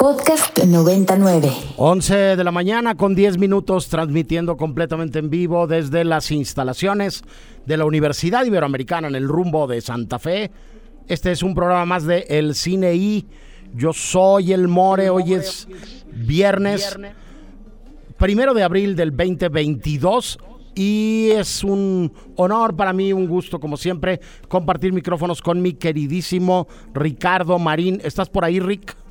Podcast 99. 11 de la mañana con 10 minutos transmitiendo completamente en vivo desde las instalaciones de la Universidad Iberoamericana en el rumbo de Santa Fe. Este es un programa más de El Cine I. Yo soy el More, hoy es viernes primero de abril del 2022 y es un honor para mí, un gusto como siempre, compartir micrófonos con mi queridísimo Ricardo Marín. ¿Estás por ahí, Rick?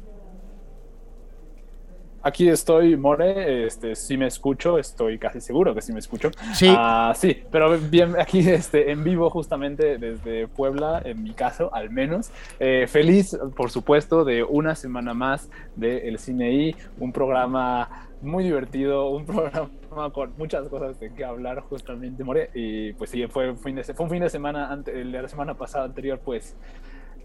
Aquí estoy, More, este, sí me escucho, estoy casi seguro que sí me escucho. Sí. Ah, sí, pero bien, aquí este, en vivo justamente desde Puebla, en mi caso al menos. Eh, feliz, por supuesto, de una semana más de El Cine I, un programa muy divertido, un programa con muchas cosas de qué hablar justamente, More. Y pues sí, fue, fin de, fue un fin de semana, ante, la semana pasada anterior, pues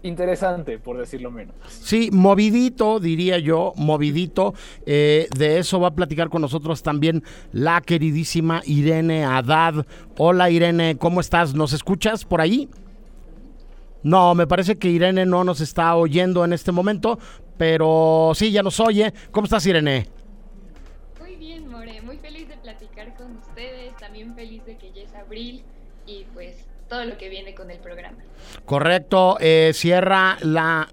interesante, por decirlo menos. Sí, movidito, diría yo, movidito. Eh, de eso va a platicar con nosotros también la queridísima Irene Haddad. Hola Irene, ¿cómo estás? ¿Nos escuchas por ahí? No, me parece que Irene no nos está oyendo en este momento, pero sí, ya nos oye. ¿Cómo estás Irene? Muy bien, More, muy feliz de platicar con ustedes, también feliz de que ya es abril y pues todo lo que viene con el programa. Correcto, eh, cierra la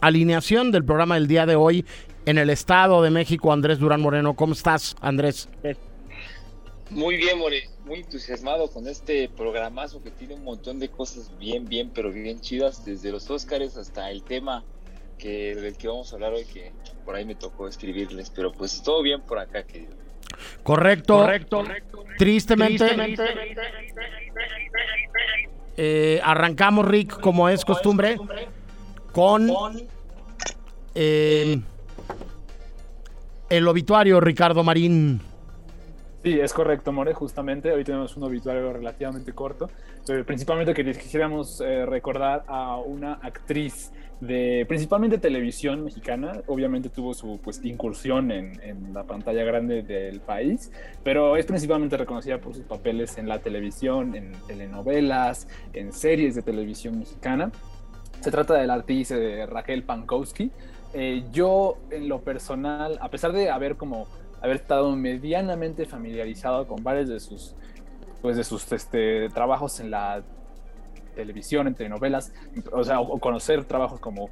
alineación del programa del día de hoy en el Estado de México, Andrés Durán Moreno. ¿Cómo estás, Andrés? Muy bien, More, muy entusiasmado con este programazo que tiene un montón de cosas bien, bien, pero bien chidas, desde los Óscares hasta el tema que, del que vamos a hablar hoy, que por ahí me tocó escribirles, pero pues todo bien por acá, querido. Correcto. Correcto. Tristemente. Eh, arrancamos, Rick, como es costumbre, con eh, el obituario, Ricardo Marín. Sí, es correcto, More, justamente. Hoy tenemos un obituario relativamente corto, pero principalmente que quisiéramos eh, recordar a una actriz de principalmente televisión mexicana. Obviamente tuvo su pues, incursión en, la pantalla grande del país, pero es principalmente reconocida por sus papeles en la televisión, en telenovelas, en series de televisión mexicana. Se trata de la actriz de Raquel Pankowski. Eh, yo, en lo personal, a pesar de haber como haber estado medianamente familiarizado con varios de sus pues de sus este, trabajos en la televisión, en telenovelas, o sea, o, conocer trabajos como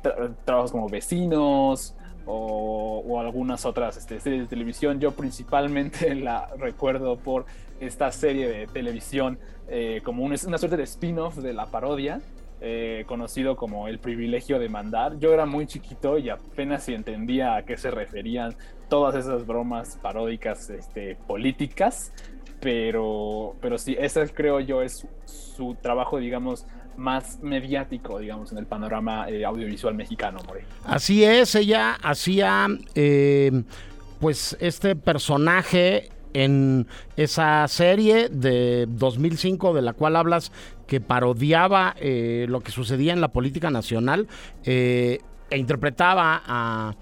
tra trabajos como vecinos o, o algunas otras este, series de televisión. Yo principalmente la recuerdo por esta serie de televisión eh, como un, una suerte de spin-off de la parodia. Eh, conocido como el privilegio de mandar. Yo era muy chiquito y apenas si entendía a qué se referían todas esas bromas paródicas este, políticas, pero, pero sí, ese creo yo es su trabajo, digamos, más mediático, digamos, en el panorama eh, audiovisual mexicano, More. Así es, ella hacía, eh, pues, este personaje en esa serie de 2005 de la cual hablas, que parodiaba eh, lo que sucedía en la política nacional e interpretaba a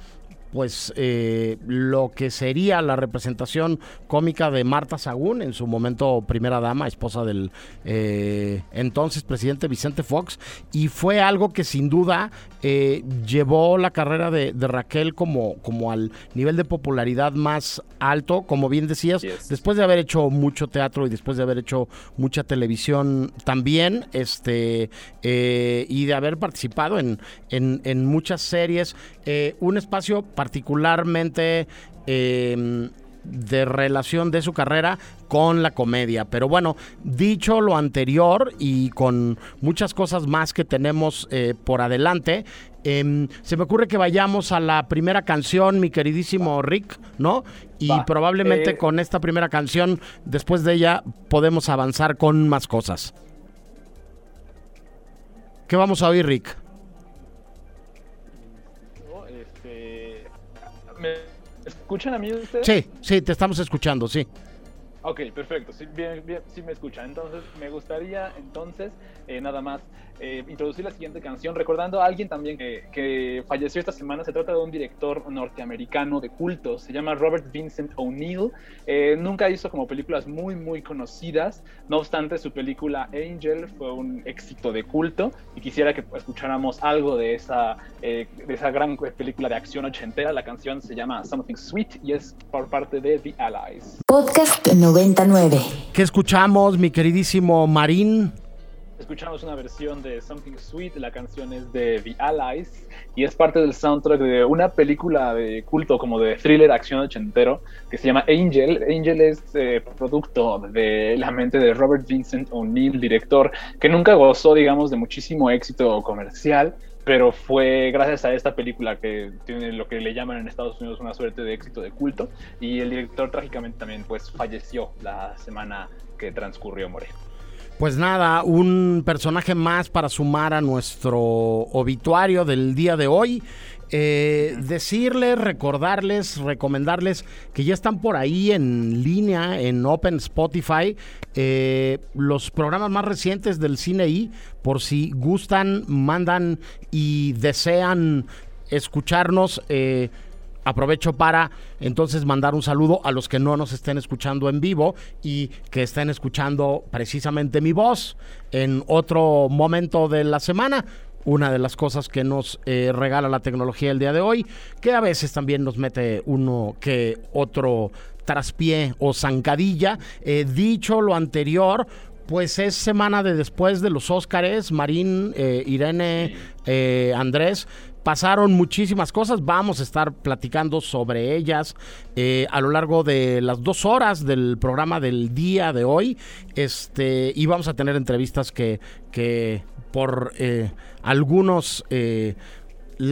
pues eh, lo que sería la representación cómica de Marta Sagún, en su momento primera dama, esposa del eh, entonces presidente Vicente Fox, y fue algo que sin duda eh, llevó la carrera de, de, Raquel como, como al nivel de popularidad más alto, como bien decías, yes. después de haber hecho mucho teatro y después de haber hecho mucha televisión también, este, eh, y de haber participado en, en, en muchas series, eh, un espacio particularmente eh, de relación de su carrera con la comedia. Pero bueno, dicho lo anterior y con muchas cosas más que tenemos eh, por adelante, eh, se me ocurre que vayamos a la primera canción, mi queridísimo Rick, ¿no? Y Va, probablemente eh... con esta primera canción, después de ella, podemos avanzar con más cosas. ¿Qué vamos a oír, Rick? Escuchan a mí ustedes? Sí, sí, te estamos escuchando, sí. Ok, perfecto, sí, bien, bien, sí me escucha. Entonces, me gustaría entonces eh, nada más eh, introducir la siguiente canción, recordando a alguien también que, que, falleció esta semana. Se trata de un director norteamericano de culto, se llama Robert Vincent O'Neill. Eh, nunca hizo como películas muy, muy conocidas, no obstante, su película Angel fue un éxito de culto y quisiera que escucháramos algo de esa, de esa gran película de acción ochentera. La canción se llama Something Sweet y es por parte de The Allies. Podcast 99. ¿Qué escuchamos, mi queridísimo Marín? Escuchamos una versión de Something Sweet, la canción es de The Allies y es parte del soundtrack de una película de culto como de thriller acción ochentero que se llama Angel. Angel es eh, producto de la mente de Robert Vincent O'Neill, director que nunca gozó, digamos, de muchísimo éxito comercial, pero fue gracias a esta película que tiene lo que le llaman en Estados Unidos una suerte de éxito de culto y el director trágicamente también pues falleció la semana que transcurrió More. Pues nada, un personaje más para sumar a nuestro obituario del día de hoy. Eh, decirles, recordarles, recomendarles que ya están por ahí en línea en Open Spotify eh, los programas más recientes del cine y por si gustan, mandan y desean escucharnos. Eh, aprovecho para entonces mandar un saludo a los que no nos estén escuchando en vivo y que estén escuchando precisamente mi voz en otro momento de la semana. Una de las cosas que nos eh, regala la tecnología el día de hoy, que a veces también nos mete uno que otro traspié o zancadilla. Eh, dicho lo anterior, pues es semana de después de los Óscares, Marín, eh, Irene, eh, Andrés. Pasaron muchísimas cosas, vamos a estar platicando sobre ellas eh, a lo largo de las dos horas del programa del día de hoy. Este, y vamos a tener entrevistas que, que por eh, algunos eh,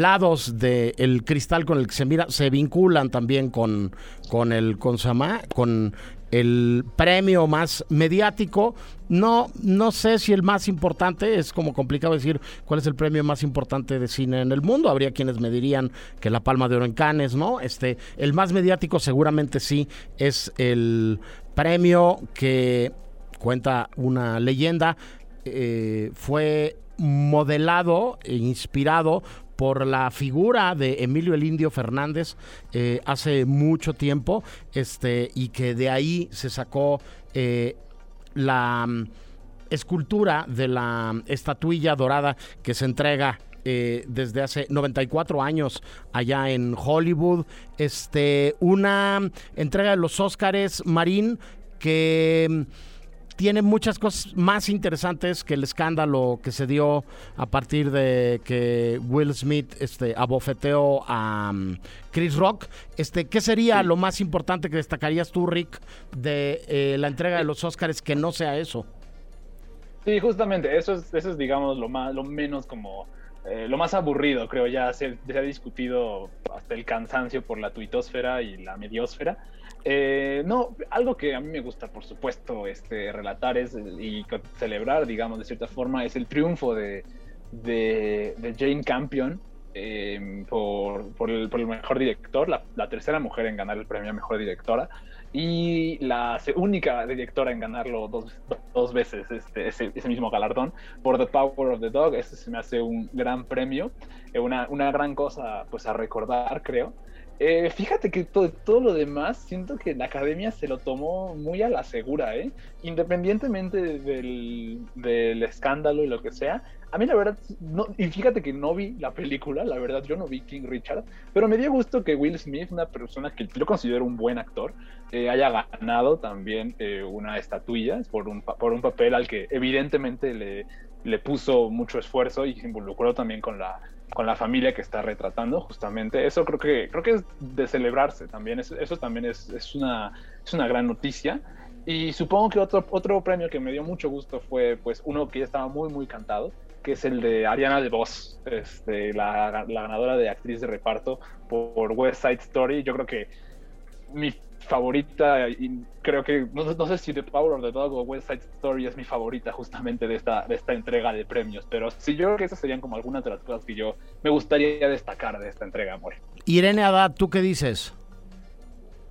lados del cristal con el que se mira se vinculan también con, con el con, con el premio más mediático. No, no sé si el más importante, es como complicado decir cuál es el premio más importante de cine en el mundo. Habría quienes me dirían que la Palma de Oro en Cannes, ¿no? Este, el más mediático seguramente sí es el premio que cuenta una leyenda. Eh, fue modelado e inspirado por la figura de Emilio el Indio Fernández eh, hace mucho tiempo, este, y que de ahí se sacó eh, la mm, escultura de la estatuilla dorada que se entrega eh, desde hace 94 años allá en Hollywood. Este, una entrega de los Óscares Marín que mm, tiene muchas cosas más interesantes que el escándalo que se dio a partir de que Will Smith este, abofeteó a um, Chris Rock. Este, ¿Qué sería sí. lo más importante que destacarías tú, Rick, de eh, la entrega de los Oscars que no sea eso? Sí, justamente, eso es, eso es digamos, lo, más, lo menos como... Eh, lo más aburrido, creo, ya se, se, ha discutido hasta el cansancio por la tuitosfera y la mediosfera. Eh, no, algo que a mí me gusta, por supuesto, este, relatar es y celebrar, digamos, de cierta forma, es el triunfo de, de, Jane Campion eh, por, por, el, mejor director, la, tercera mujer en ganar el premio a mejor directora y la única directora en ganarlo dos, dos veces, este, ese, mismo galardón, por The Power of the Dog. Este se me hace un gran premio, eh, una, una gran cosa pues a recordar, creo. Eh, fíjate que todo, lo demás, siento que la academia se lo tomó muy a la segura, ¿eh? Independientemente del, del escándalo y lo que sea, a mí la verdad, no, y fíjate que no vi la película, la verdad yo no vi King Richard, pero me dio gusto que Will Smith, una persona que yo considero un buen actor, eh, haya ganado también eh, una estatuilla por un, por un papel al que evidentemente le, le puso mucho esfuerzo y se involucró también con la, con la familia que está retratando justamente. Eso creo que, creo que es de celebrarse también, eso, también es, es, una, es una gran noticia. Y supongo que otro, otro premio que me dio mucho gusto fue pues uno que ya estaba muy muy cantado, que es el de Ariana DeVos, este, la, la ganadora de actriz de reparto por West Side Story. Yo creo que mi favorita y creo que no, no, sé si The Power of the Dog o West Side Story es mi favorita justamente de esta, de esta entrega de premios, pero sí yo creo que esas serían como algunas de las cosas que yo me gustaría destacar de esta entrega, amor. Irene Haddad, ¿tú qué dices?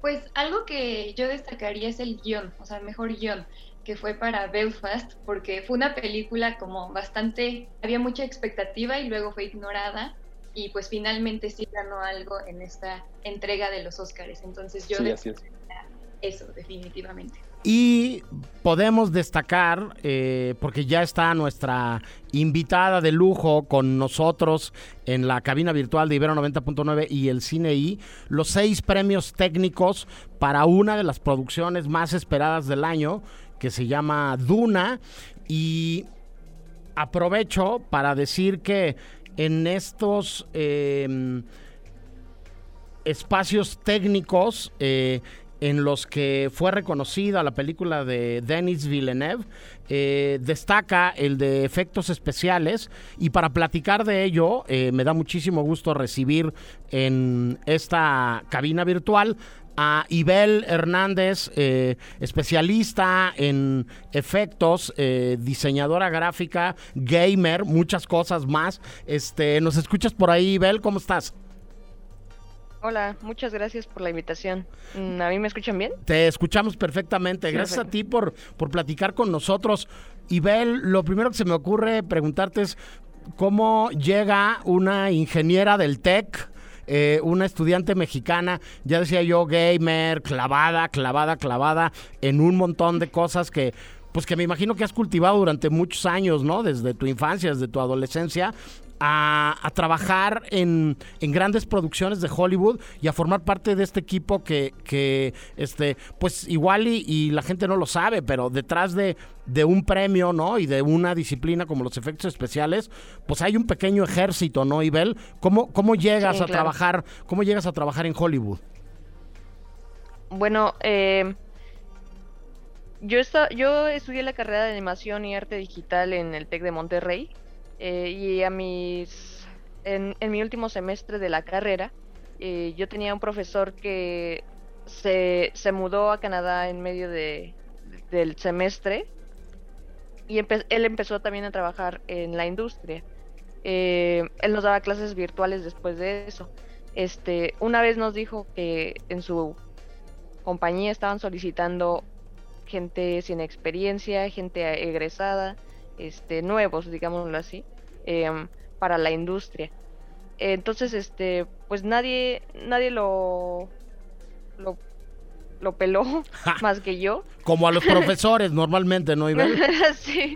Pues algo que yo destacaría es el guion, o sea, el mejor guion que fue para Belfast, porque fue una película como bastante, había mucha expectativa y luego fue ignorada y pues finalmente sí ganó algo en esta entrega de los Óscares. Entonces yo sí, eso definitivamente. Y podemos destacar, eh, porque ya está nuestra invitada de lujo con nosotros en la cabina virtual de Ibero 90.9 y el Cine I, los seis premios técnicos para una de las producciones más esperadas del año, que se llama Duna. Y aprovecho para decir que en estos em, espacios técnicos eh, en los que fue reconocida la película de Denis Villeneuve, eh, destaca el de efectos especiales y para platicar de ello eh, me da muchísimo gusto recibir en esta cabina virtual a Ibel Hernández, eh, especialista en efectos, eh, diseñadora gráfica, gamer, muchas cosas más. Este, ¿Nos escuchas por ahí, Ibel? ¿Cómo estás? Hola, muchas gracias por la invitación. Mm, ¿A mí me escuchan bien? Te escuchamos perfectamente. Gracias a ti por, por platicar con nosotros. Ibel, lo primero que se me ocurre preguntarte es cómo llega una ingeniera del TEC eh, una estudiante mexicana, ya decía yo, gamer, clavada, clavada, clavada en un montón de cosas que pues que me imagino que has cultivado durante muchos años, ¿no? Desde tu infancia, desde tu adolescencia, a, trabajar en, grandes producciones de Hollywood y a formar parte de este equipo que, que este, pues igual y, la gente no lo sabe, pero detrás de, un premio, ¿no? Y de una disciplina como los efectos especiales, pues hay un pequeño ejército, ¿no, Ibel? ¿Cómo, cómo llegas a trabajar, cómo llegas a trabajar en Hollywood? Bueno, eh, yo, yo estudié la carrera de animación y arte digital en el TEC de Monterrey eh, y a mis, en, mi último semestre de la carrera, eh, yo tenía un profesor que se, se mudó a Canadá en medio de, del semestre y él empezó también a trabajar en la industria. Eh, él nos daba clases virtuales después de eso. Este, una vez nos dijo que en su compañía estaban solicitando gente sin experiencia, gente egresada, este, nuevos, digámoslo así, em, para la industria. Entonces, este, pues nadie, nadie lo, lo, peló más que yo. Como a los profesores normalmente, ¿no, Iván? sí.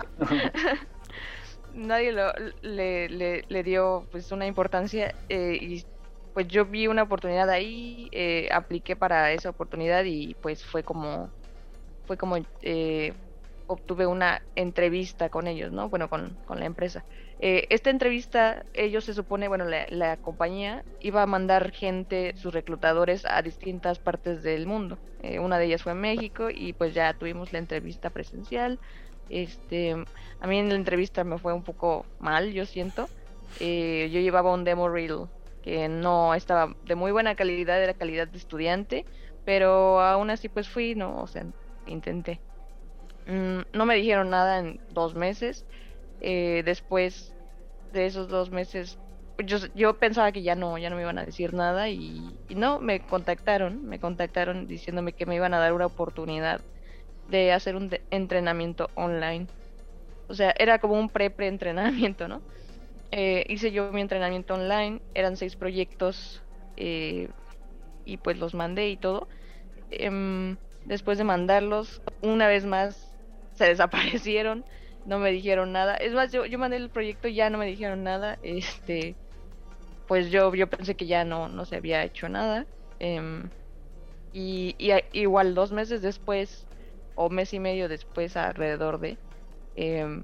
nadie lo, le, le, dio pues una importancia eh, y pues yo vi una oportunidad ahí, eh, apliqué para esa oportunidad y pues fue como, fue como eh, obtuve una entrevista con ellos, ¿no? Bueno, con, la empresa. Eh, esta entrevista, ellos se supone, bueno, la, compañía iba a mandar gente, sus reclutadores, a distintas partes del mundo. Eh, una de ellas fue en México y pues ya tuvimos la entrevista presencial. Este, a mí en la entrevista me fue un poco mal, yo siento. Eh, yo llevaba un demo reel que no estaba de muy buena calidad, era calidad de estudiante, pero aún así pues fui, no, o sea, intenté. Mm, no me dijeron nada en dos meses. Eh, después de esos dos meses, yo, yo pensaba que ya no, ya no me iban a decir nada y, no, me contactaron, me contactaron diciéndome que me iban a dar una oportunidad de hacer un entrenamiento online. O sea, era como un pre-pre-entrenamiento, ¿no? Eh, hice yo mi entrenamiento online, eran seis proyectos eh, y pues los mandé y todo. Em, después de mandarlos, una vez más se desaparecieron, no me dijeron nada. Es más, yo, yo mandé el proyecto y ya no me dijeron nada. Este, pues yo, yo pensé que ya no, no se había hecho nada. Em, y, igual dos meses después, o mes y medio después, alrededor de, em,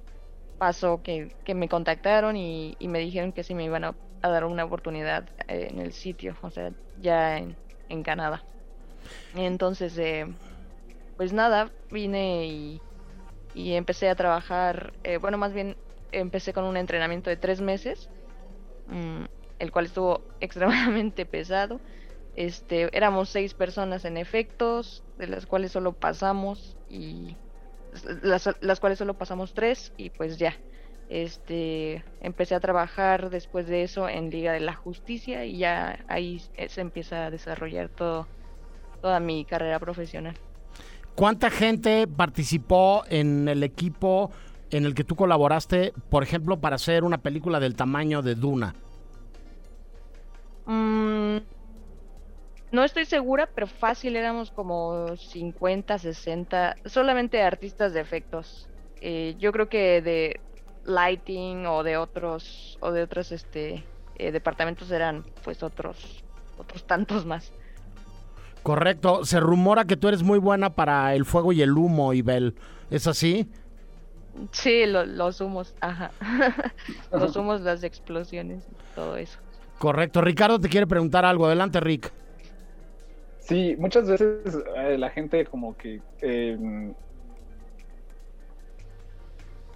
pasó que, me contactaron y, me dijeron que sí me iban a, dar una oportunidad eh, en el sitio, o sea, ya en, en Canadá. Entonces, eh, pues nada, vine y y empecé a trabajar, eh, bueno, más bien empecé con un entrenamiento de tres meses, mm, el cual estuvo extremadamente pesado. Este, éramos seis personas en efectos, de las cuales solo pasamos y las, las cuales solo pasamos tres y pues ya. Este, empecé a trabajar después de eso en Liga de la Justicia y ya ahí se empieza a desarrollar todo toda mi carrera profesional. ¿Cuánta gente participó en el equipo en el que tú colaboraste, por ejemplo, para hacer una película del tamaño de Duna? Mm, no estoy segura, pero fácil éramos como 50, 60, solamente artistas de efectos. Eh, yo creo que de lighting o de otros o de otros este eh, departamentos eran pues otros otros tantos más. Correcto. Se rumora que tú eres muy buena para el fuego y el humo, Ibel. ¿Es así? Sí, los humos, ajá. los humos, las explosiones, todo eso. Correcto. Ricardo te quiere preguntar algo. Adelante, Rick. Sí, muchas veces eh, la gente como que em,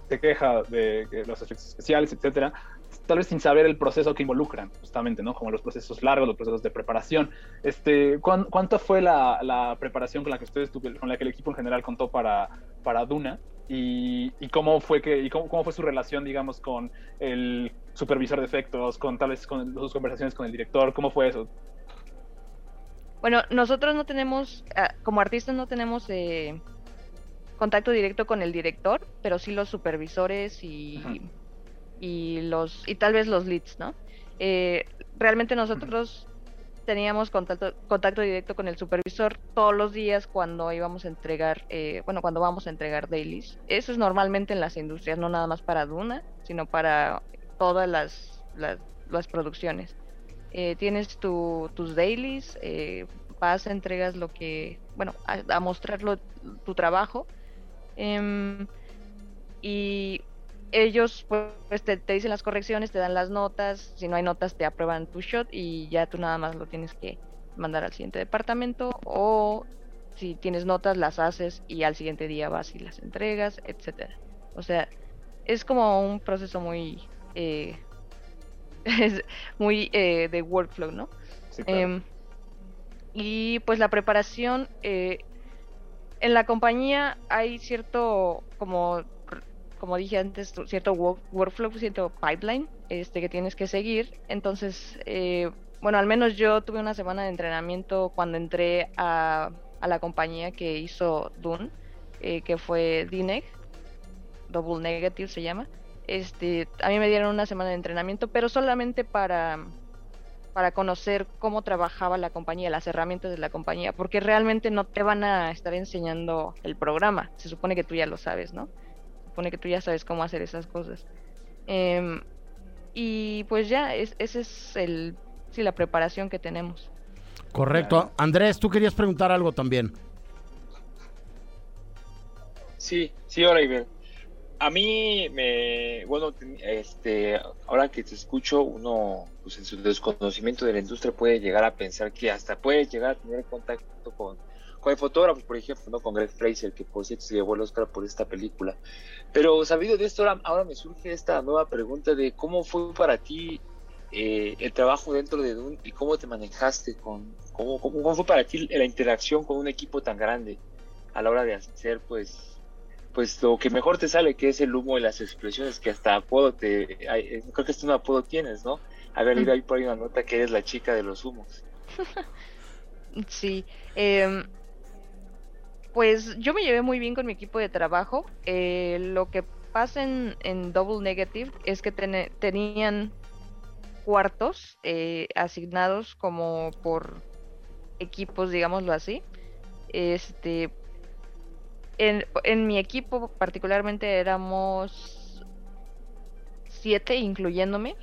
se queja de, los efectos especiales, etcétera, tal vez sin saber el proceso que involucran, justamente, ¿no? Como los procesos largos, los procesos de preparación. Este, ¿Cuánto fue la, preparación con la que ustedes, con la que el equipo en general contó para, para Duna? Y, cómo fue que y cómo, fue su relación digamos con el supervisor de efectos con tal vez con sus conversaciones con el director cómo fue eso bueno nosotros no tenemos ah, como artistas no tenemos eh, contacto directo con el director, pero sí los supervisores y, y los y tal vez los leads, ¿no? Eh, realmente nosotros teníamos contacto, contacto directo con el supervisor todos los días cuando íbamos a entregar, eh, bueno, cuando vamos a entregar dailies. Eso es normalmente en las industrias, no nada más para Duna, sino para todas las, las, producciones. Eh, tienes tu, tus dailies, vas, entregas lo que, bueno, a, a mostrarlo tu trabajo Em, y ellos pues te, dicen las correcciones, te dan las notas, si no hay notas te aprueban tu shot y ya tú nada más lo tienes que mandar al siguiente departamento o si tienes notas las haces y al siguiente día vas y las entregas, etcétera. O sea, es como un proceso muy eh, muy eh, de workflow, ¿no? Em, y pues la preparación eh, en la compañía hay cierto, como, como dije antes, cierto workflow, cierto pipeline este, que tienes que seguir. Entonces, eh, bueno, al menos yo tuve una semana de entrenamiento cuando entré a, a la compañía que hizo Dune, eh, que fue DNEG, Double Negative se llama. Este, a mí me dieron una semana de entrenamiento, pero solamente para para conocer cómo trabajaba la compañía, las herramientas de la compañía, porque realmente no te van a estar enseñando el programa. Se supone que tú ya lo sabes, ¿no? Supone que tú ya sabes cómo hacer esas cosas. Em, y pues ya, es, esa es el, sí, la preparación que tenemos. Correcto. Andrés, tú querías preguntar algo también. Sí, sí, ahora a mí me, bueno, este, ahora que te escucho, uno, pues en su desconocimiento de la industria puede llegar a pensar que hasta puede llegar a tener contacto con, con el fotógrafo, por ejemplo, ¿no? Con Greg Fraser, que por cierto se llevó el Oscar por esta película. Pero sabido de esto, ahora, me surge esta nueva pregunta de cómo fue para ti eh, el trabajo dentro de Dune y cómo te manejaste con, cómo, fue para ti la interacción con un equipo tan grande a la hora de hacer, pues, pues lo que mejor te sale, que es el humo y las expresiones, que hasta apodo te, eh, creo que este un apodo tienes, ¿no? Haber leído ahí por ahí una nota que eres la chica de los humos. sí, em, pues yo me llevé muy bien con mi equipo de trabajo. Eh, lo que pasa en, Double Negative es que tenían cuartos eh, asignados como por equipos, digámoslo así. Este, en, mi equipo particularmente éramos siete incluyéndome.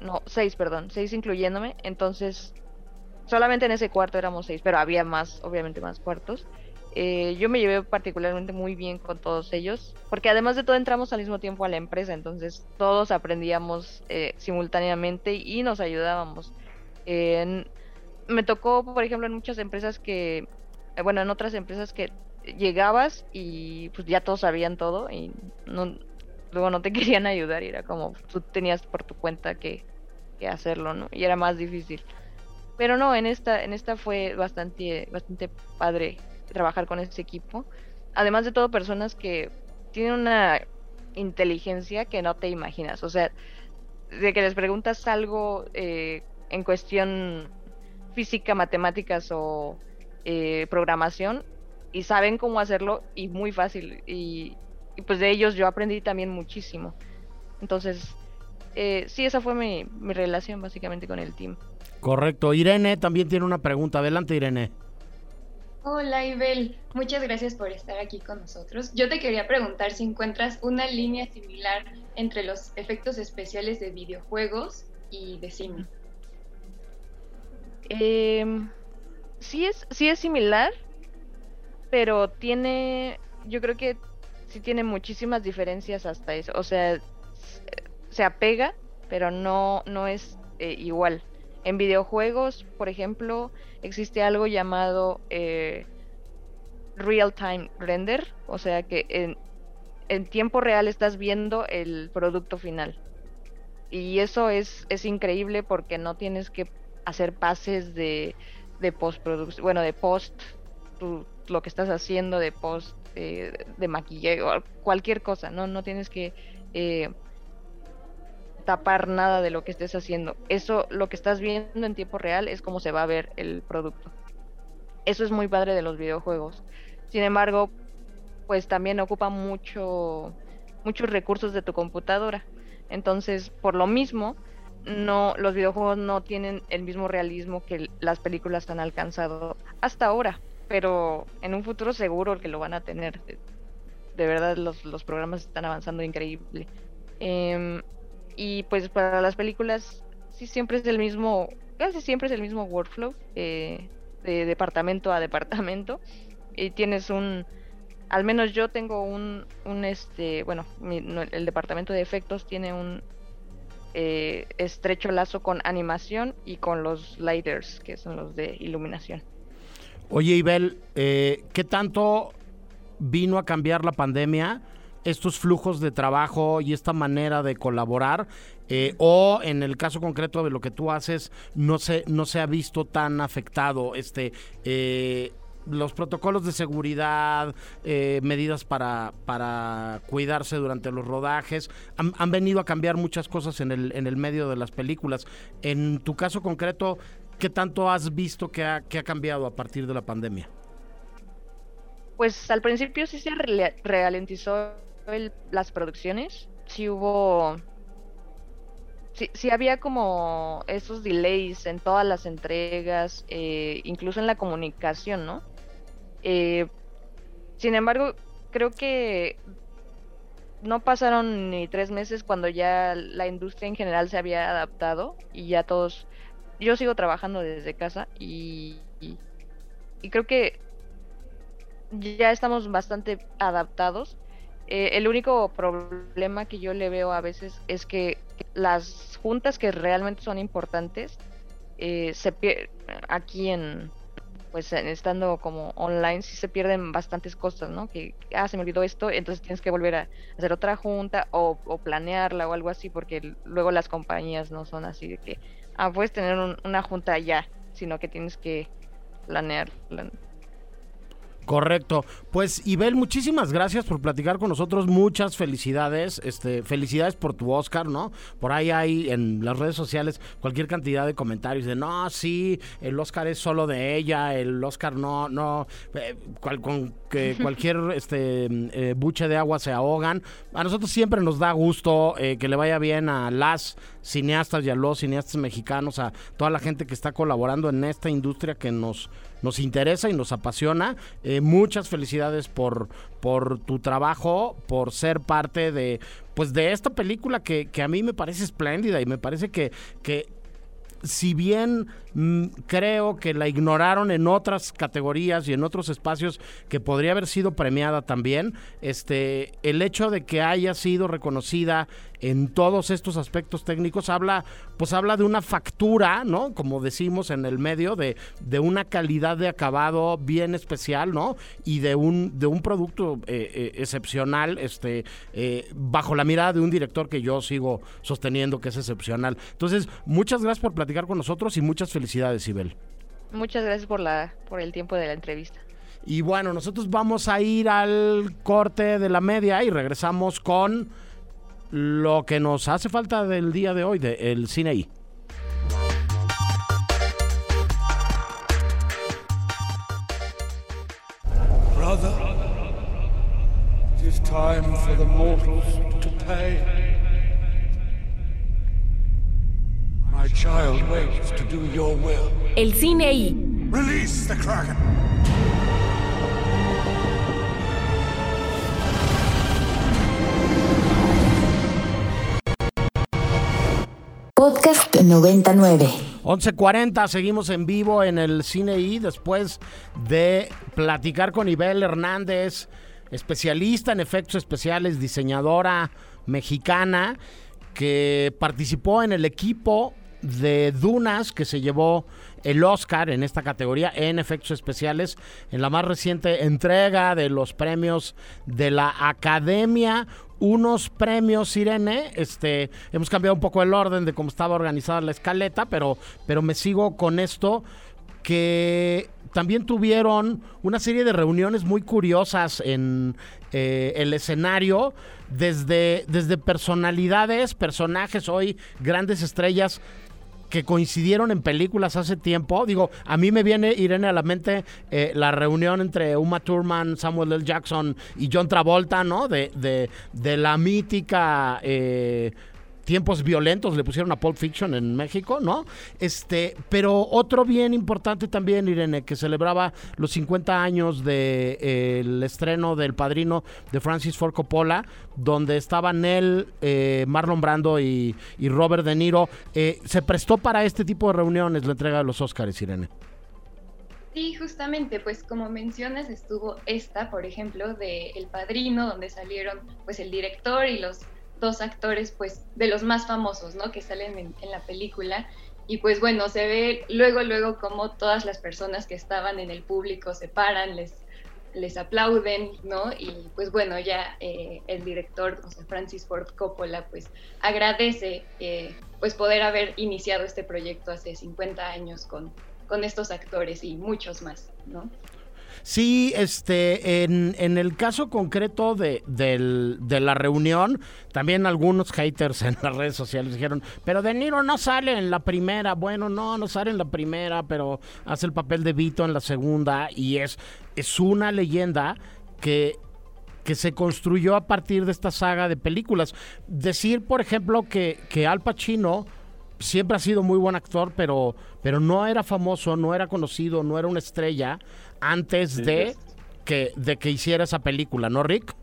No, seis, perdón, seis incluyéndome. Entonces, solamente en ese cuarto éramos seis, pero había más, obviamente más cuartos. Eh, yo me llevé particularmente muy bien con todos ellos, porque además de todo entramos al mismo tiempo a la empresa, entonces todos aprendíamos eh, simultáneamente y nos ayudábamos. me tocó, por ejemplo, en muchas empresas que, eh, bueno, en otras empresas que llegabas y pues ya todos sabían todo y no, luego no te querían ayudar y era como tú tenías por tu cuenta que, hacerlo, ¿no? Y era más difícil. Pero no, en esta, en esta fue bastante, bastante padre trabajar con este equipo. Además de todo, personas que tienen una inteligencia que no te imaginas. O sea, de que les preguntas algo eh, en cuestión física, matemáticas o eh, programación y saben cómo hacerlo y muy fácil. Y, pues de ellos yo aprendí también muchísimo. Entonces, eh, sí, esa fue mi relación básicamente con el team. Correcto. Irene también tiene una pregunta. Adelante, Irene. Hola, Ibel. Muchas gracias por estar aquí con nosotros. Yo te quería preguntar si encuentras una línea similar entre los efectos especiales de videojuegos y de cine. Eh, sí, es, sí es similar, pero tiene, yo creo que sí tiene muchísimas diferencias hasta eso. O sea, se apega, pero no, no es eh, igual. En videojuegos, por ejemplo, existe algo llamado eh, real time render, o sea que en, tiempo real estás viendo el producto final. Y eso es, es increíble porque no tienes que hacer pases de, de postproducción, bueno, de post, tu, lo que estás haciendo de post, eh, de maquillaje, cualquier cosa, ¿no? No tienes que eh, tapar nada de lo que estés haciendo. Eso, lo que estás viendo en tiempo real es cómo se va a ver el producto. Eso es muy padre de los videojuegos. Sin embargo, pues también ocupa mucho, muchos recursos de tu computadora. Entonces, por lo mismo, no, los videojuegos no tienen el mismo realismo que las películas han alcanzado hasta ahora. Pero en un futuro seguro que lo van a tener. De verdad, los, los programas están avanzando increíble. Eh, y pues para las películas sí siempre es el mismo, casi siempre es el mismo workflow eh, de departamento a departamento. Y tienes un, al menos yo tengo un, un este, bueno, mi, no, el departamento de efectos tiene un eh, estrecho lazo con animación y con los lighters, que son los de iluminación. Oye, Ibel, eh, ¿qué tanto vino a cambiar la pandemia? Estos flujos de trabajo y esta manera de colaborar eh, o en el caso concreto de lo que tú haces no se no se ha visto tan afectado este eh, los protocolos de seguridad, eh, medidas para, para cuidarse durante los rodajes, han, han, venido a cambiar muchas cosas en el, en el medio de las películas. En tu caso concreto, ¿qué tanto has visto que ha, que ha cambiado a partir de la pandemia? Pues al principio sí se ralentizó las producciones, sí hubo. Sí, sí, había como esos delays en todas las entregas, eh, incluso en la comunicación, ¿no? Eh, sin embargo, creo que no pasaron ni tres meses cuando ya la industria en general se había adaptado y ya todos. Yo sigo trabajando desde casa y, y creo que ya estamos bastante adaptados eh, el único problema que yo le veo a veces es que las juntas que realmente son importantes eh, se aquí en pues estando como online sí se pierden bastantes cosas, ¿no? Que ah se me olvidó esto, entonces tienes que volver a hacer otra junta o, planearla o algo así porque luego las compañías no son así de que ah puedes tener un, una junta ya, sino que tienes que planear, plan, Correcto. Pues Ibel, muchísimas gracias por platicar con nosotros. Muchas felicidades. Este, felicidades por tu Oscar, ¿no? Por ahí hay en las redes sociales cualquier cantidad de comentarios de no, sí, el Oscar es solo de ella, el Oscar no, no, eh, cual, con que cualquier este eh, buche de agua se ahogan. A nosotros siempre nos da gusto eh, que le vaya bien a las cineastas y a los cineastas mexicanos, a toda la gente que está colaborando en esta industria que nos, nos interesa y nos apasiona. Eh, muchas felicidades por, por tu trabajo, por ser parte de pues de esta película que, que a mí me parece espléndida y me parece que, que si bien mmm, creo que la ignoraron en otras categorías y en otros espacios que podría haber sido premiada también, este, el hecho de que haya sido reconocida en todos estos aspectos técnicos habla, pues habla de una factura, ¿no? Como decimos en el medio, de, de una calidad de acabado bien especial, ¿no? Y de un, de un producto eh, eh, excepcional, este, eh, bajo la mirada de un director que yo sigo sosteniendo que es excepcional. Entonces, muchas gracias por platicar con nosotros y muchas felicidades, Ibel. Muchas gracias por la, por el tiempo de la entrevista. Y bueno, nosotros vamos a ir al corte de la media y regresamos con lo que nos hace falta del día de hoy, del de cine I. brother, it is time for the mortals to pay. My child waits to do your will. El cine I. Release the Kraken! 99. 11.40, seguimos en vivo en el Cine I después de platicar con Ibel Hernández, especialista en efectos especiales, diseñadora mexicana, que participó en el equipo de Dunas que se llevó el Oscar en esta categoría en efectos especiales en la más reciente entrega de los premios de la Academia unos premios Irene. Este hemos cambiado un poco el orden de cómo estaba organizada la escaleta pero pero me sigo con esto que también tuvieron una serie de reuniones muy curiosas en eh, el escenario, desde, desde personalidades, personajes hoy, grandes estrellas que coincidieron en películas hace tiempo. Digo, a mí me viene, Irene, a la mente eh, la reunión entre Uma Thurman, Samuel L. Jackson y John Travolta, ¿no? De, de, de la mítica... Eh, tiempos violentos le pusieron a Pulp Fiction en México, ¿no? Este, pero otro bien importante también, Irene, que celebraba los 50 años del de, el estreno del Padrino de Francis Ford Coppola, donde estaban él, eh, Marlon Brando y, y, Robert De Niro. Eh, ¿Se prestó para este tipo de reuniones la entrega de los Oscars, Irene? Sí, justamente, pues como mencionas, estuvo esta, por ejemplo, de El Padrino, donde salieron pues el director y los dos actores pues de los más famosos, ¿no? Que salen en, la película. Y pues bueno, se ve luego, luego como todas las personas que estaban en el público se paran, les, les aplauden, ¿no? Y pues bueno, ya eh, el director, o sea, Francis Ford Coppola, pues agradece eh, pues poder haber iniciado este proyecto hace 50 años con, con estos actores y muchos más, ¿no? Sí, este, en, en el caso concreto de, del, de, la reunión, también algunos haters en las redes sociales dijeron, pero De Niro no sale en la primera, bueno, no, no sale en la primera, pero hace el papel de Vito en la segunda y es, es una leyenda que que se construyó a partir de esta saga de películas. Decir, por ejemplo, que, que Al Pacino siempre ha sido muy buen actor, pero, pero no era famoso, no era conocido, no era una estrella antes de, que, de que hiciera esa película, ¿no, Rick?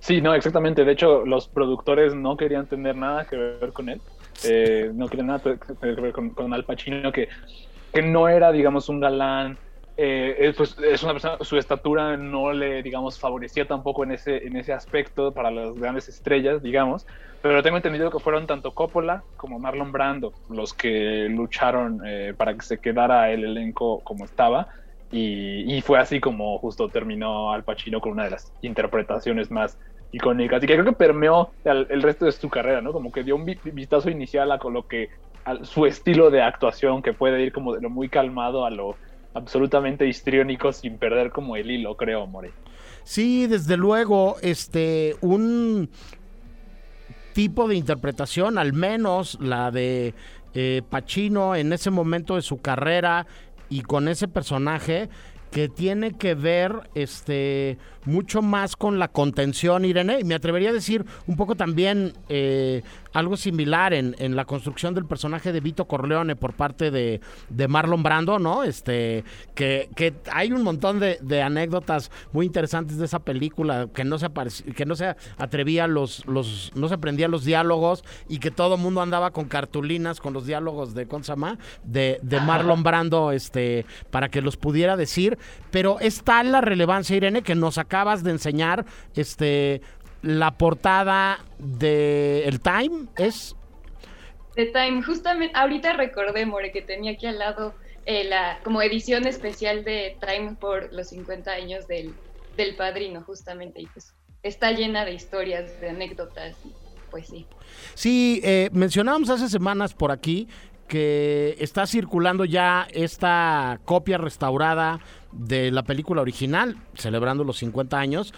Sí, no, exactamente. De hecho, los productores no querían tener nada que ver con él. Eh, no querían nada que ver con, con Al Pacino, que, que no era, digamos, un galán. Eh, pues, es una persona, su estatura no le, digamos, favorecía tampoco en ese, en ese aspecto para las grandes estrellas, digamos. Pero tengo entendido que fueron tanto Coppola como Marlon Brando los que lucharon eh, para que se quedara el elenco como estaba. Y, fue así como justo terminó Al Pacino con una de las interpretaciones más icónicas y que creo que permeó el, resto de su carrera, ¿no? Como que dio un vistazo inicial a lo que su estilo de actuación que puede ir como de lo muy calmado a lo absolutamente histriónico sin perder como el hilo, creo, More. Sí, desde luego, este un tipo de interpretación, al menos la de eh, Pacino en ese momento de su carrera y con ese personaje que tiene que ver este mucho más con la contención, Irene, y me atrevería a decir un poco también eh, algo similar en, en, la construcción del personaje de Vito Corleone por parte de, de Marlon Brando, ¿no? Este, que, que hay un montón de, de, anécdotas muy interesantes de esa película, que no se que no se atrevía los, los, no se aprendía los diálogos y que todo el mundo andaba con cartulinas con los diálogos de Consama, de, de Marlon Brando, este, para que los pudiera decir, pero es tal la relevancia, Irene, que nos acabas de enseñar este la portada de el Time es The Time justamente ahorita recordé More que tenía aquí al lado eh, la como edición especial de Time por los 50 años del, del padrino justamente y pues está llena de historias de anécdotas y pues sí. Sí eh, mencionábamos hace semanas por aquí que está circulando ya esta copia restaurada de la película original, celebrando los 50 años,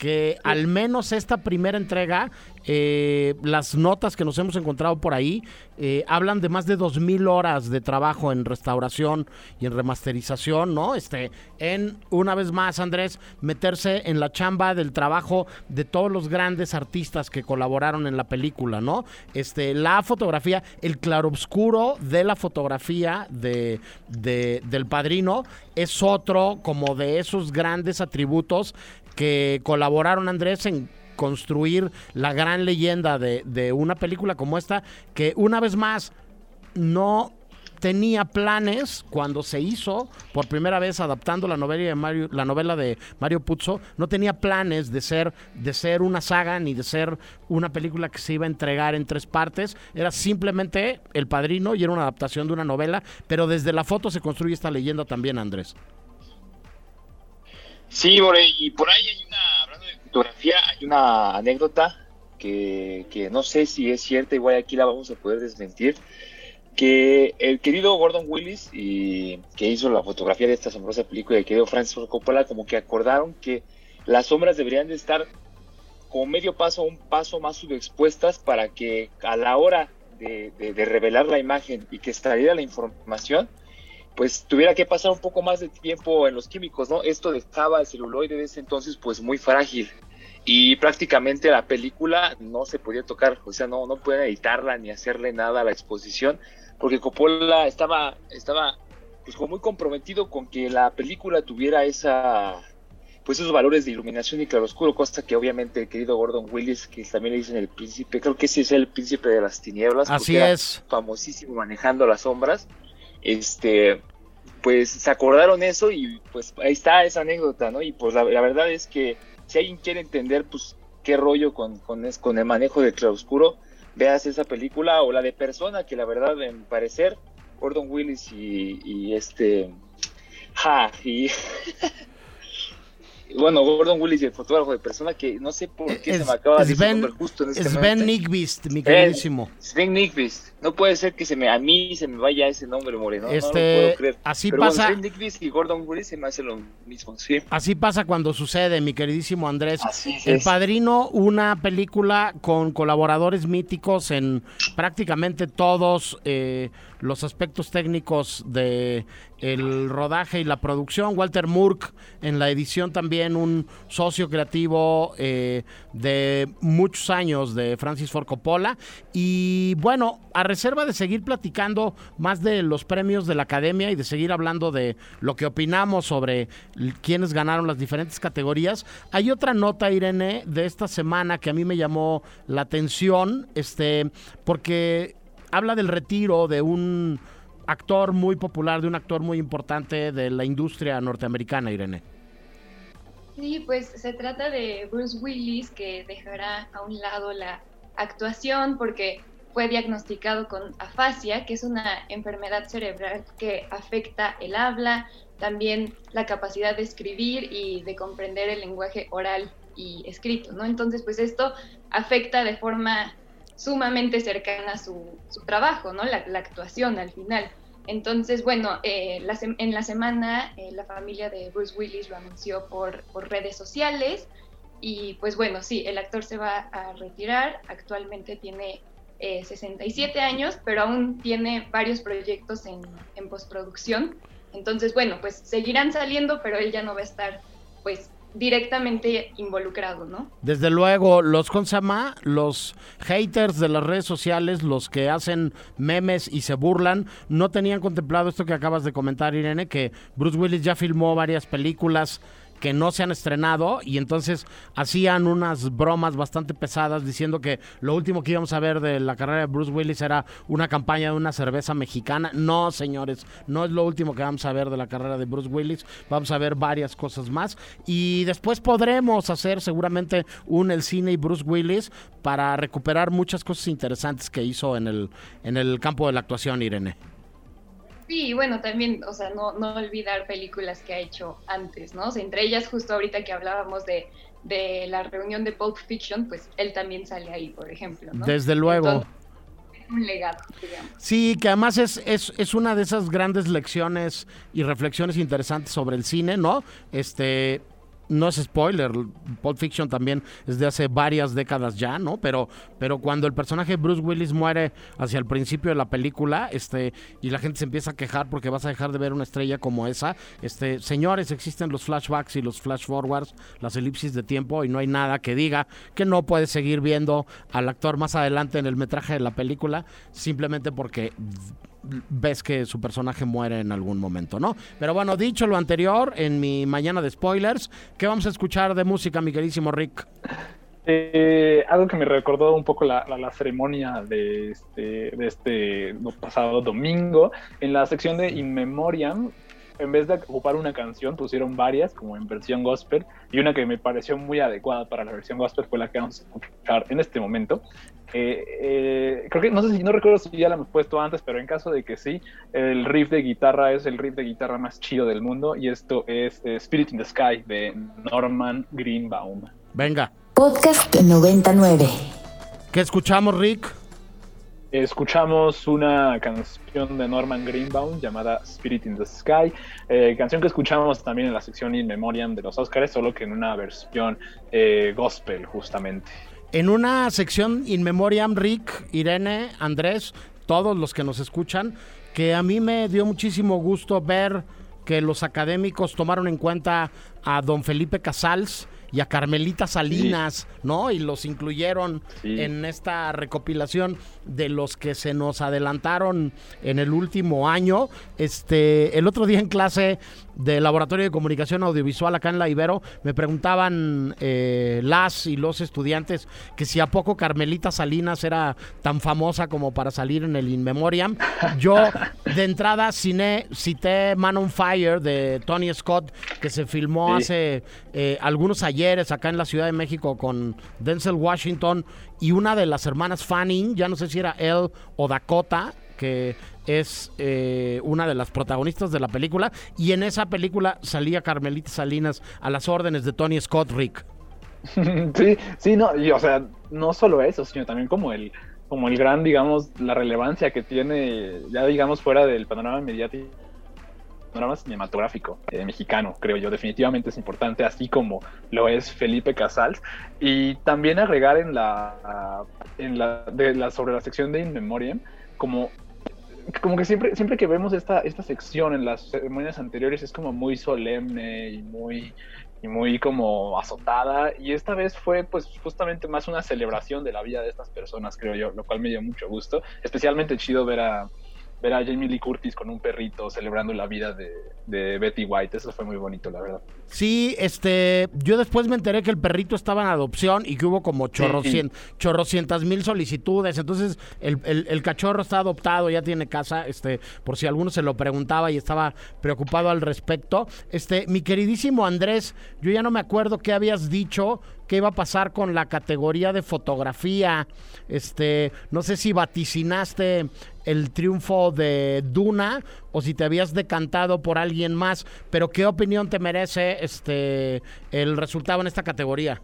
que al menos esta primera entrega, eh, las notas que nos hemos encontrado por ahí, eh, hablan de más de 2.000 horas de trabajo en restauración y en remasterización, ¿no? Este, en, una vez más, Andrés, meterse en la chamba del trabajo de todos los grandes artistas que colaboraron en la película, ¿no? Este, la fotografía, el claroscuro de la fotografía de, de- del padrino es otro como de esos grandes atributos que colaboraron, Andrés, en construir la gran leyenda de, de una película como esta, que una vez más no tenía planes cuando se hizo por primera vez adaptando la novela de Mario, la novela de Mario Puzo, no tenía planes de ser, de ser una saga ni de ser una película que se iba a entregar en tres partes, era simplemente El Padrino y era una adaptación de una novela, pero desde la foto se construye esta leyenda también, Andrés. Sí, y por ahí hay una, hablando de fotografía, hay una anécdota que, que no sé si es cierta, igual aquí la vamos a poder desmentir, que el querido Gordon Willis, y que hizo la fotografía de esta asombrosa película, y el querido Francis Coppola, como que acordaron que las sombras deberían de estar como medio paso un paso más subexpuestas para que a la hora de, revelar la imagen y que saliera la información, pues tuviera que pasar un poco más de tiempo en los químicos, ¿no? Esto dejaba el celuloide de ese entonces pues muy frágil y prácticamente la película no se podía tocar, o sea, no, no pueden editarla ni hacerle nada a la exposición, porque Coppola estaba, estaba pues como muy comprometido con que la película tuviera esa pues esos valores de iluminación y claroscuro, cosa que obviamente el querido Gordon Willis, que también le dicen el príncipe, creo que ese es el príncipe de las tinieblas, porque Así era es. famosísimo manejando las sombras, este, pues se acordaron eso y pues ahí está esa anécdota, ¿no? Y pues la, verdad es que si alguien quiere entender pues qué rollo con, con, el manejo del claroscuro, veas esa película o la de Persona, que la verdad, en parecer, Gordon Willis y, y este, ja, y... Bueno, Gordon Willis y el fotógrafo de persona que no sé por qué se me acaba de Sven, justo en este Sven momento. Nykvist, mi queridísimo. Sven Nykvist. No puede ser que se me, a mí se me vaya ese nombre, More, ¿no? No lo Este, puedo creer. así Pero pasa- Bueno, Sven Nykvist y Gordon Willis se me hace lo mismo, sí. Así pasa cuando sucede, mi queridísimo Andrés. Así El. Padrino, una película con colaboradores míticos en prácticamente todos eh, los aspectos técnicos de el rodaje y la producción. Walter Murk en la edición también un socio creativo eh, de muchos años de Francis Ford Coppola. Y bueno, a reserva de seguir platicando más de los premios de la academia y de seguir hablando de lo que opinamos sobre quiénes ganaron las diferentes categorías, hay otra nota, Irene, de esta semana que a mí me llamó la atención, este, porque habla del retiro de un actor muy popular, de un actor muy importante de la industria norteamericana, Irene. Sí, pues se trata de Bruce Willis que dejará a un lado la actuación porque fue diagnosticado con afasia, que es una enfermedad cerebral que afecta el habla, también la capacidad de escribir y de comprender el lenguaje oral y escrito, ¿no? Entonces, pues esto afecta de forma sumamente cercana su, su trabajo, ¿no? La, la actuación al final. Entonces, bueno, eh, en la semana eh, la familia de Bruce Willis lo anunció por, por redes sociales y pues bueno, sí, el actor se va a retirar, actualmente tiene eh, 67 años, pero aún tiene varios proyectos en, en postproducción. Entonces, bueno, pues seguirán saliendo, pero él ya no va a estar pues directamente involucrado, ¿no? Desde luego, los ¿cómo se llama? los haters de las redes sociales, los que hacen memes y se burlan, no tenían contemplado esto que acabas de comentar, Irene, que Bruce Willis ya filmó varias películas que no se han estrenado y entonces hacían unas bromas bastante pesadas diciendo que lo último que íbamos a ver de la carrera de Bruce Willis era una campaña de una cerveza mexicana. No, señores, no es lo último que vamos a ver de la carrera de Bruce Willis. Vamos a ver varias cosas más y después podremos hacer seguramente un El Cine y Bruce Willis para recuperar muchas cosas interesantes que hizo en el, en el campo de la actuación, Irene. Sí, bueno, también, o sea, no, no olvidar películas que ha hecho antes, ¿no? O sea, entre ellas, justo ahorita que hablábamos de, de la reunión de Pulp Fiction, pues él también sale ahí, por ejemplo, ¿no? Desde luego. Entonces, un legado, digamos. Sí, que además es, es, es una de esas grandes lecciones y reflexiones interesantes sobre el cine, ¿no? Este, no es spoiler, Pulp Fiction también es de hace varias décadas ya, ¿no? Pero, pero cuando el personaje Bruce Willis muere hacia el principio de la película, este, y la gente se empieza a quejar porque vas a dejar de ver una estrella como esa, este, señores, existen los flashbacks y los flash forwards, las elipsis de tiempo, y no hay nada que diga que no puedes seguir viendo al actor más adelante en el metraje de la película, simplemente porque ves que su personaje muere en algún momento, ¿no? Pero bueno, dicho lo anterior, en mi mañana de spoilers, ¿qué vamos a escuchar de música, mi queridísimo Rick? Eh, algo que me recordó un poco la, ceremonia de este, de este pasado domingo, en la sección de In Memoriam, en vez de ocupar una canción, pusieron varias, como en versión gospel, y una que me pareció muy adecuada para la versión gospel fue la que vamos a escuchar en este momento. Eh, eh, creo que no sé si no recuerdo si ya la hemos puesto antes, pero en caso de que sí, el riff de guitarra es el riff de guitarra más chido del mundo y esto es eh, Spirit in the Sky de Norman Greenbaum. Venga. Podcast 99. ¿Qué escuchamos, Rick? Escuchamos una canción de Norman Greenbaum llamada Spirit in the Sky, canción que escuchamos también en la sección In Memoriam de los Oscars, solo que en una versión gospel justamente. En una sección In Memoriam, Rick, Irene, Andrés, todos los que nos escuchan, que a mí me dio muchísimo gusto ver que los académicos tomaron en cuenta a don Felipe Casals y a Carmelita Salinas, ¿no? Y los incluyeron en esta recopilación de los que se nos adelantaron en el último año. Este, el otro día en clase del Laboratorio de Comunicación Audiovisual acá en la Ibero, me preguntaban eh, las y los estudiantes que si a poco Carmelita Salinas era tan famosa como para salir en el In Memoriam. Yo de entrada cine, cité Man on Fire de Tony Scott, que se filmó hace eh, algunos ayeres acá en la Ciudad de México con Denzel Washington y una de las hermanas Fanning, ya no sé si era él o Dakota, que es eh, una de las protagonistas de la película. Y en esa película salía Carmelita Salinas a las órdenes de Tony Scott Rick. Sí, sí, no, y o sea, no solo eso, sino también como el, como el gran, digamos, la relevancia que tiene, ya digamos, fuera del panorama mediático panorama cinematográfico eh, mexicano, creo yo, definitivamente es importante, así como lo es Felipe Casals. Y también agregar en la, en la, de la sobre la sección de In Memoriam, como como que siempre, siempre que vemos esta, esta sección en las ceremonias anteriores es como muy solemne y muy, y muy como azotada. Y esta vez fue pues justamente más una celebración de la vida de estas personas, creo yo, lo cual me dio mucho gusto. Especialmente chido ver a, ver a Jamie Lee Curtis con un perrito celebrando la vida de, Betty White. Eso fue muy bonito, la verdad. Sí, este, yo después me enteré que el perrito estaba en adopción y que hubo como chorrocientas mil solicitudes. Entonces, el, cachorro está adoptado, ya tiene casa, este, por si alguno se lo preguntaba y estaba preocupado al respecto. Este, mi queridísimo Andrés, yo ya no me acuerdo qué habías dicho qué iba a pasar con la categoría de fotografía. Este, no sé si vaticinaste el triunfo de Duna o si te habías decantado por alguien más, pero ¿qué opinión te merece este el resultado en esta categoría?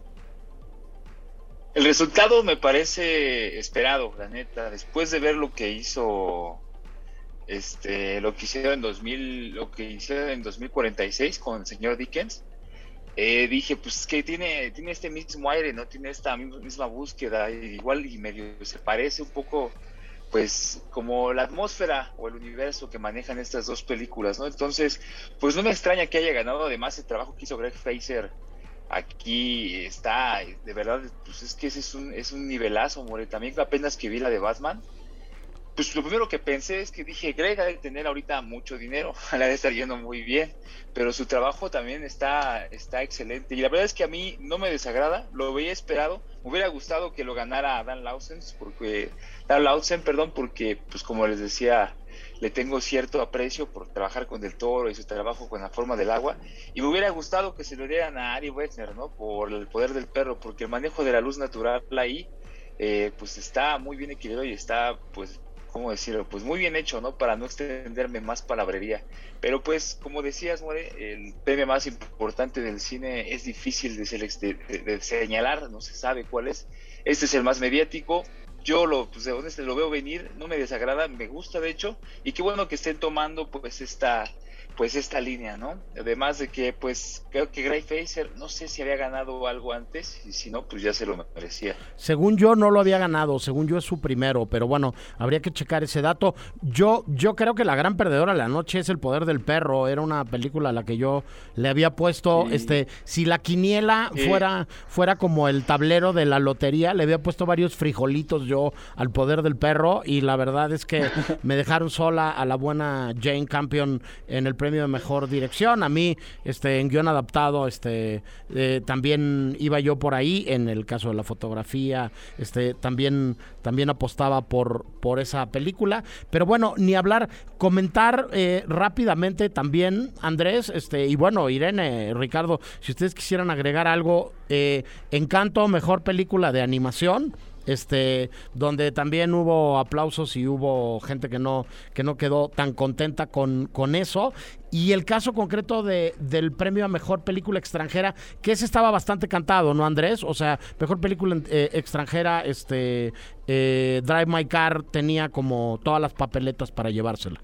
El resultado me parece esperado, la neta, después de ver lo que hizo este lo que hicieron en 2000, lo que hicieron en 2046 con el señor Dickens eh, dije, pues que tiene, tiene este mismo aire, ¿no? Tiene esta misma búsqueda, igual y medio se parece un poco, pues, como la atmósfera o el universo que manejan estas dos películas, ¿no? Entonces, pues no me extraña que haya ganado, además el trabajo que hizo Greg Fraser aquí está, de verdad, pues es que ese es un, es un nivelazo, more. También apenas que vi la de Batman, pues lo primero que pensé es que dije, Greg ha de tener ahorita mucho dinero, le ha de estar yendo muy bien, pero su trabajo también está, está excelente. Y la verdad es que a mí no me desagrada, lo había esperado, me hubiera gustado que lo ganara Dan Lausen, porque, Lausen, perdón, porque, pues como les decía, le tengo cierto aprecio por trabajar con Del Toro y su trabajo con la forma del agua, y me hubiera gustado que se lo dieran a Ari Wexner, ¿no? Por el poder del perro, porque el manejo de la luz natural ahí, eh, pues está muy bien equilibrado y está, pues, ¿cómo decirlo? Pues muy bien hecho, ¿no? Para no extenderme más palabrería. Pero pues, como decías, More, el premio más importante del cine es difícil de, señalar, no se sabe cuál es. Este es el más mediático. Yo lo, pues, lo veo venir, no me desagrada, me gusta de hecho, y qué bueno que estén tomando pues esta pues esta línea, ¿no? Además de que pues creo que Gray Facer no sé si había ganado algo antes y si no pues ya se lo merecía. Según yo no lo había ganado, según yo es su primero, pero bueno, habría que checar ese dato. Yo yo creo que la gran perdedora de la noche es El poder del perro, era una película a la que yo le había puesto este si la quiniela fuera fuera como el tablero de la lotería, le había puesto varios frijolitos yo al poder del perro y la verdad es que me dejaron sola a la buena Jane Campion en el premio mejor dirección. A mí, este, en guion adaptado, este, eh, también iba yo por ahí. En el caso de la fotografía, este, también, también apostaba por, por esa película. Pero bueno, ni hablar, comentar eh, rápidamente también, Andrés, este, y bueno, Irene, Ricardo, si ustedes quisieran agregar algo, eh, Encanto, mejor película de animación este donde también hubo aplausos y hubo gente que no que no quedó tan contenta con, con eso. Y el caso concreto de, del premio a mejor película extranjera que ese estaba bastante cantado no Andrés o sea mejor película eh, extranjera este eh, Drive My Car tenía como todas las papeletas para llevársela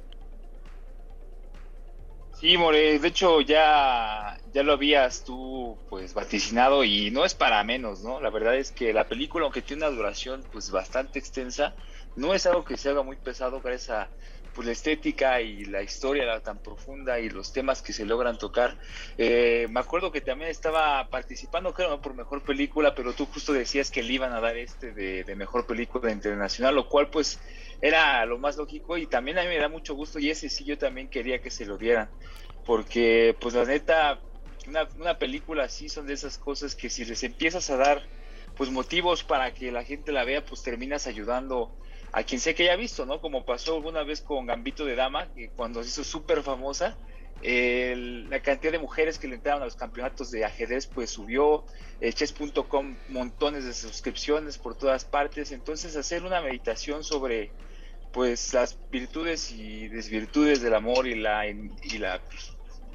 Sí, More, de hecho ya, ya lo habías tú pues vaticinado y no es para menos, ¿no? La verdad es que la película, aunque tiene una duración pues bastante extensa, no es algo que se haga muy pesado gracias a pues, la estética y la historia tan profunda y los temas que se logran tocar. Eh, me acuerdo que también estaba participando, creo, por mejor película, pero tú justo decías que le iban a dar este de, de mejor película internacional, lo cual pues era lo más lógico y también a mí me da mucho gusto y ese sí yo también quería que se lo dieran porque pues la neta una, una película así son de esas cosas que si les empiezas a dar pues motivos para que la gente la vea pues terminas ayudando a quien sea que haya visto, ¿no? Como pasó alguna vez con Gambito de Dama, que cuando se hizo súper famosa, la cantidad de mujeres que le entraron a los campeonatos de ajedrez pues subió, eh, chess.com montones de suscripciones por todas partes, entonces hacer una meditación sobre pues las virtudes y desvirtudes del amor y la y la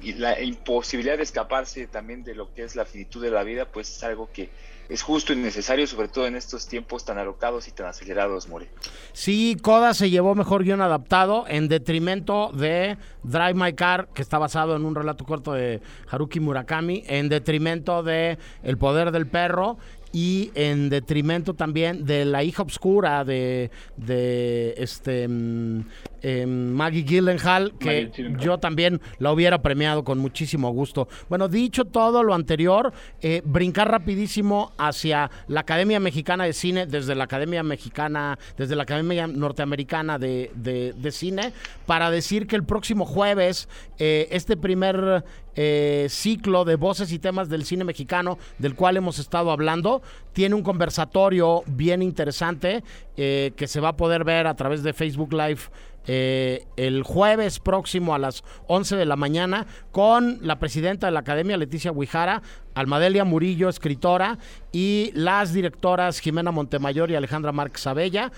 y la imposibilidad de escaparse también de lo que es la finitud de la vida, pues es algo que es justo y necesario, sobre todo en estos tiempos tan alocados y tan acelerados, More. Sí, Koda se llevó mejor guion adaptado en detrimento de Drive My Car, que está basado en un relato corto de Haruki Murakami, en detrimento de El Poder del Perro y en detrimento también de la hija obscura de, de este mm, em, Maggie Gyllenhaal, que yo también la hubiera premiado con muchísimo gusto. Bueno, dicho todo lo anterior, eh, brincar rapidísimo hacia la Academia Mexicana de Cine, desde la Academia Mexicana, desde la Academia Norteamericana de, de, Cine, para decir que el próximo jueves, eh, este primer eh, ciclo de voces y temas del cine mexicano, del cual hemos estado hablando, tiene un conversatorio bien interesante eh, que se va a poder ver a través de Facebook Live eh, el jueves próximo a las 11 de la mañana con la presidenta de la Academia, Leticia Huijara, Almadelia Murillo, escritora, y las directoras Jimena Montemayor y Alejandra Márquez Abella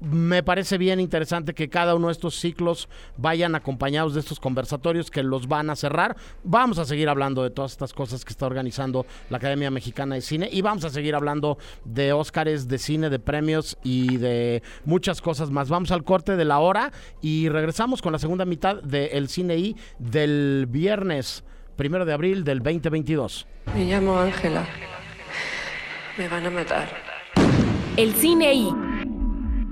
me parece bien interesante que cada uno de estos ciclos vayan acompañados de estos conversatorios que los van a cerrar. Vamos a seguir hablando de todas estas cosas que está organizando la Academia Mexicana de Cine y vamos a seguir hablando de Óscares, de cine, de premios y de muchas cosas más. Vamos al corte de la hora y regresamos con la segunda mitad del Cine I del viernes primero de abril del 2022. Me llamo Ángela. Me van a matar. El Cine I